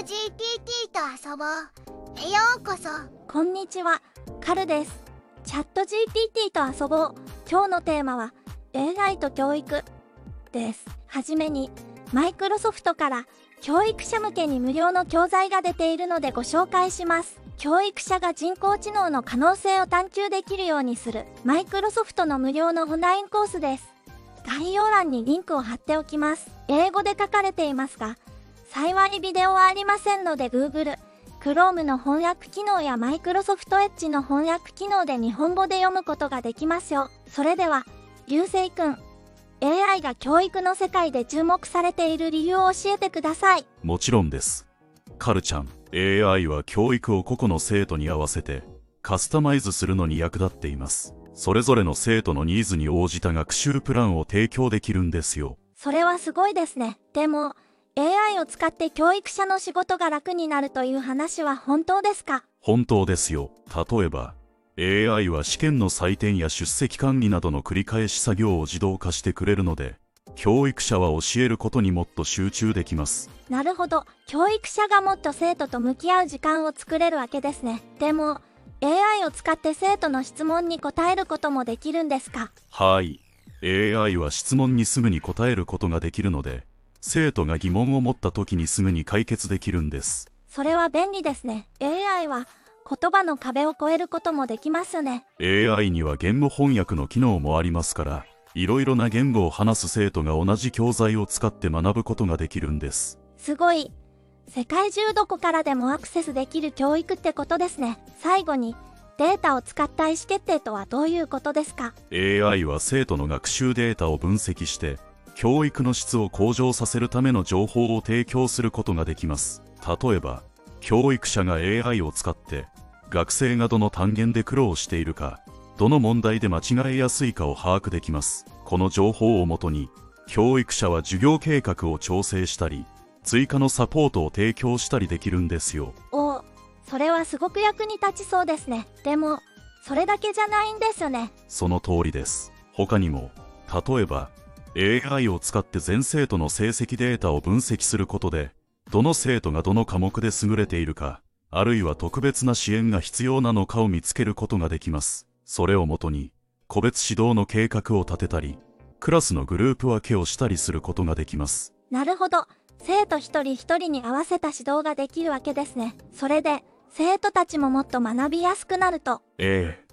GPT と遊ぼうへようこそこんにちは、カルです。チャット GPT と遊ぼう。今日のテーマは AI と教育です。はじめに、マイクロソフトから教育者向けに無料の教材が出ているのでご紹介します。教育者が人工知能の可能性を探求できるようにするマイクロソフトの無料のオンラインコースです。概要欄にリンクを貼っておきます。英語で書かれていますが、幸いビデオはありませんので Google、Chrome の翻訳機能や Microsoft Edge の翻訳機能で日本語で読むことができますよ。それでは、流星くん、AI が教育の世界で注目されている理由を教えてください。もちろんです。カルちゃん、AI は教育を個々の生徒に合わせてカスタマイズするのに役立っています。それぞれの生徒のニーズに応じた学習プランを提供できるんですよ。それはすごいですね。でも、AI を使って教育者の仕事が楽になるという話は本当ですか？本当ですよ。例えば、AI は試験の採点や出席管理などの繰り返し作業を自動化してくれるので、教育者は教えることにもっと集中できます。なるほど。教育者がもっと生徒と向き合う時間を作れるわけですね。でも、AI を使って生徒の質問に答えることもできるんですか？はい。AI は質問にすぐに答えることができるので、生徒が疑問を持った時にすぐに解決できるんです。それは便利ですね。AI は言葉の壁を越えることもできますね。AI には言語翻訳の機能もありますから、いろいろな言語を話す生徒が同じ教材を使って学ぶことができるんです。すごい。世界中どこからでもアクセスできる教育ってことですね。最後に、データを使った意思決定とはどういうことですか？AI は生徒の学習データを分析して、教育の質を向上させるための情報を提供することができます。例えば、教育者が AI を使って、学生がどの単元で苦労しているか、どの問題で間違えやすいかを把握できます。この情報をもとに、教育者は授業計画を調整したり、追加のサポートを提供したりできるんですよ。おお、それはすごく役に立ちそうですね。でも、それだけじゃないんですよね。その通りです。他にも、例えば、AI を使って全生徒の成績データを分析することで、どの生徒がどの科目で優れているか、あるいは特別な支援が必要なのかを見つけることができます。それをもとに、個別指導の計画を立てたり、クラスのグループ分けをしたりすることができます。なるほど。生徒一人一人に合わせた指導ができるわけですね。それで、生徒たちももっと学びやすくなると。ええ。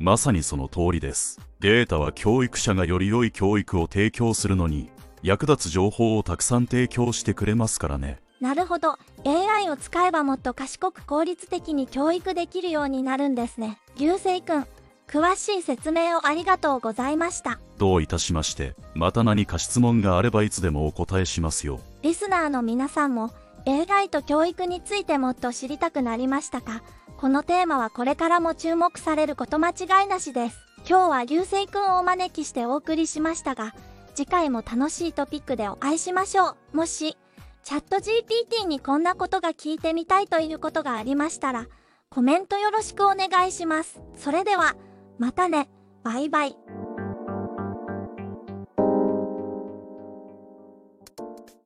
まさにその通りです。データは教育者がより良い教育を提供するのに、役立つ情報をたくさん提供してくれますからね。なるほど。AI を使えばもっと賢く効率的に教育できるようになるんですね。流星くん、詳しい説明をありがとうございました。どういたしまして、また何か質問があればいつでもお答えしますよ。リスナーの皆さんも AI と教育についてもっと知りたくなりましたか？このテーマはこれからも注目されること間違いなしです。今日は流星くんをお招きしてお送りしましたが、次回も楽しいトピックでお会いしましょう。もし、チャット GPT にこんなことが聞いてみたいということがありましたら、コメントよろしくお願いします。それでは、またね。バイバイ。